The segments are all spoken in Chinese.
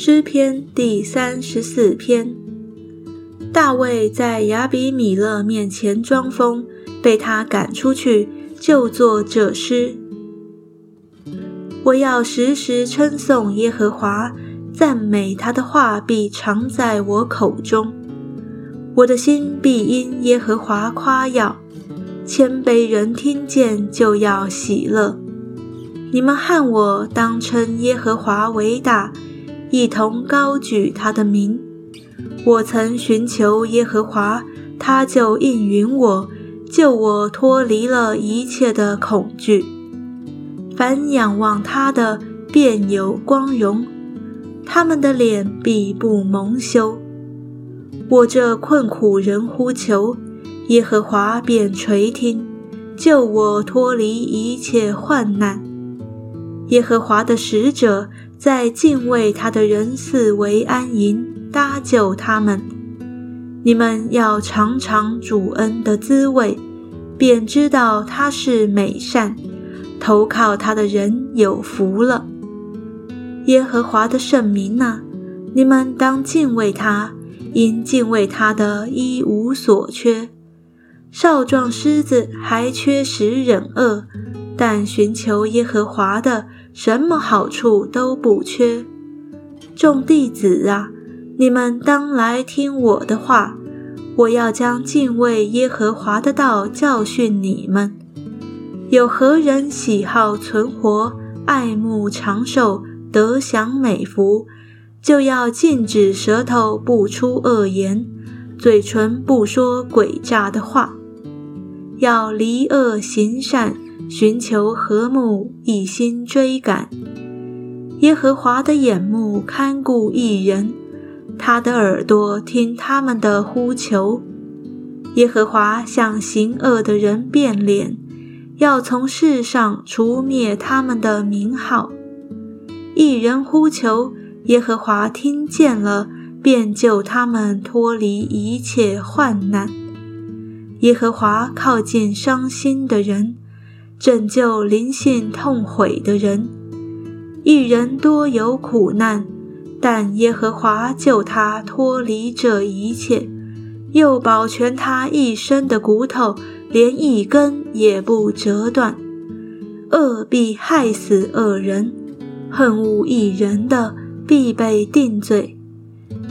诗篇第三十四篇。大卫在亚比米勒面前装疯，被他赶出去，就作这诗。我要时时称颂耶和华，赞美他的话必常在我口中。我的心必因耶和华夸耀，谦卑人听见就要喜乐。你们和我当称耶和华为大。一同高举他的名。我曾寻求耶和华，他就应允我，救我脱离了一切的恐惧。凡仰望他的，便有光荣；他们的脸必不蒙羞。我这困苦人呼求耶和华，便垂听，救我脱离一切患难。耶和华的使者。在敬畏他的人四围安营，搭救他们。你们要尝尝主恩的滋味，便知道他是美善。投靠他的人有福了。耶和华的圣名呐，你们当敬畏他，因敬畏他的一无所缺。少壮狮子还缺食忍饿，但寻求耶和华的。什么好处都不缺，众弟子啊，你们当来听我的话。我要将敬畏耶和华的道教训你们。有何人喜好存活、爱慕长寿、得享美福，就要禁止舌头不出恶言，嘴唇不说诡诈的话，要离恶行善。寻求和睦，一心追赶耶和华的眼目看顾一人，他的耳朵听他们的呼求。耶和华向行恶的人变脸，要从世上除灭他们的名号。一人呼求耶和华，听见了，便救他们脱离一切患难。耶和华靠近伤心的人。拯救灵性痛悔的人，一人多有苦难，但耶和华救他脱离这一切，又保全他一身的骨头，连一根也不折断。恶必害死恶人，恨恶一人的必被定罪。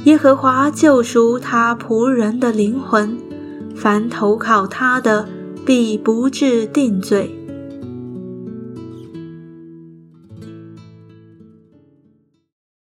耶和华救赎他仆人的灵魂，凡投靠他的必不至定罪。